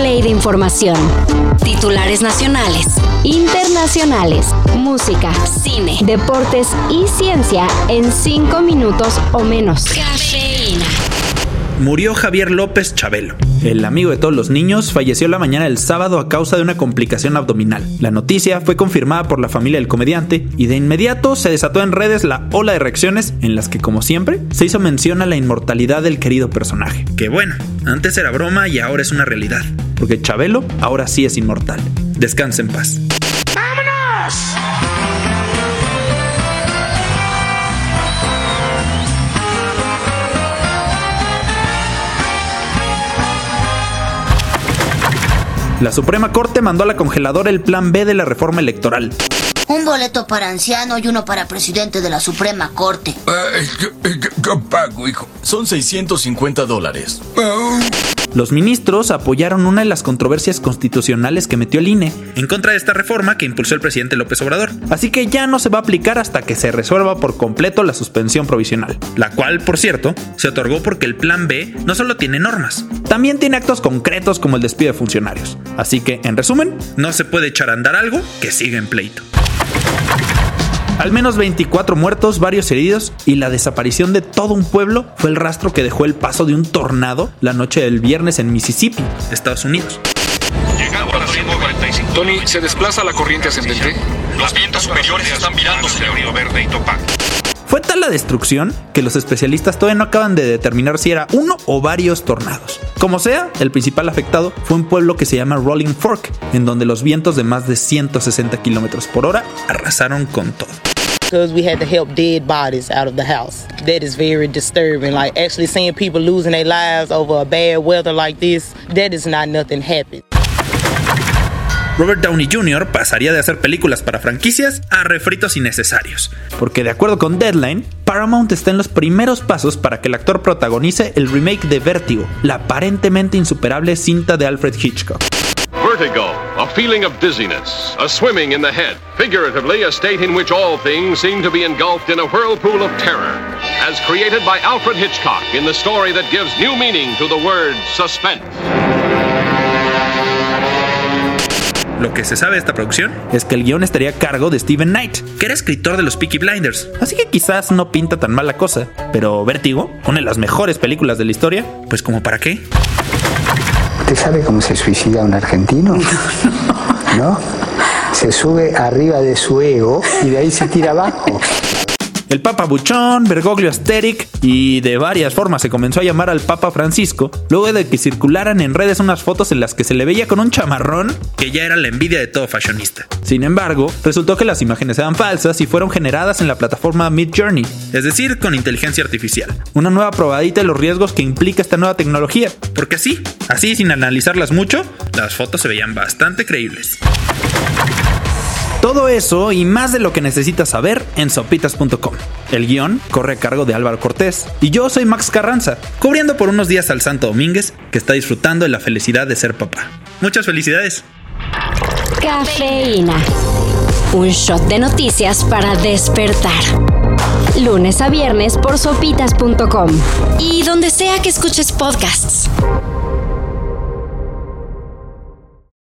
play de información. Titulares nacionales, internacionales, música, cine, deportes y ciencia en 5 minutos o menos. Cafeína murió Javier López Chabelo. El amigo de todos los niños falleció la mañana del sábado a causa de una complicación abdominal. La noticia fue confirmada por la familia del comediante y de inmediato se desató en redes la ola de reacciones en las que, como siempre, se hizo mención a la inmortalidad del querido personaje. Que bueno, antes era broma y ahora es una realidad, porque Chabelo ahora sí es inmortal. Descanse en paz. La Suprema Corte mandó a la congeladora el plan B de la reforma electoral. Un boleto para anciano y uno para presidente de la Suprema Corte. ¿Qué pago, hijo? Son 650 dólares. Los ministros apoyaron una de las controversias constitucionales que metió el INE en contra de esta reforma que impulsó el presidente López Obrador. Así que ya no se va a aplicar hasta que se resuelva por completo la suspensión provisional, la cual, por cierto, se otorgó porque el plan B no solo tiene normas, también tiene actos concretos como el despido de funcionarios. Así que, en resumen, no se puede echar a andar algo que siga en pleito. Al menos 24 muertos, varios heridos y la desaparición de todo un pueblo fue el rastro que dejó el paso de un tornado la noche del viernes en Mississippi, Estados Unidos. Llegando a 145. Tony, ¿se desplaza la corriente ascendente? Los vientos superiores están virando, señor Verde y Topac. Fue tal la destrucción que los especialistas todavía no acaban de determinar si era uno o varios tornados. Como sea, el principal afectado fue un pueblo que se llama Rolling Fork, en donde los vientos de más de 160 kilómetros por hora arrasaron con todo. Because we had to help dead bodies out of the house. That is very disturbing. Like actually seeing people losing their lives over a bad weather like this, that is not nothing happy. Robert Downey Jr. pasaría de hacer películas para franquicias a refritos innecesarios, porque de acuerdo con Deadline, Paramount está en los primeros pasos para que el actor protagonice el remake de Vértigo, la aparentemente insuperable cinta de Alfred Hitchcock. Vertigo, a feeling of dizziness, a swimming in the head, figuratively, a state in which all things seem to be engulfed in a whirlpool of terror, as created by Alfred Hitchcock in the story that gives new meaning to the word suspense. Lo que se sabe de esta producción es que el guion estaría a cargo de Steven Knight, que era escritor de los Peaky Blinders, así que quizás no pinta tan mal la cosa, pero Vértigo, una de las mejores películas de la historia, pues como para qué. ¿Usted sabe cómo se suicida un argentino? ¿No? Se sube arriba de su ego y de ahí se tira abajo. El Papa Buchón, Bergoglio Asteric y de varias formas se comenzó a llamar al Papa Francisco luego de que circularan en redes unas fotos en las que se le veía con un chamarrón que ya era la envidia de todo fashionista. Sin embargo, resultó que las imágenes eran falsas y fueron generadas en la plataforma Mid Journey, es decir, con inteligencia artificial. Una nueva probadita de los riesgos que implica esta nueva tecnología, porque así, así sin analizarlas mucho, las fotos se veían bastante creíbles. Todo eso y más de lo que necesitas saber en sopitas.com. El guion corre a cargo de Álvaro Cortés y yo soy Max Carranza, cubriendo por unos días al Santo Domínguez que está disfrutando de la felicidad de ser papá. Muchas felicidades. Cafeína. Un shot de noticias para despertar. Lunes a viernes por sopitas.com y donde sea que escuches podcasts.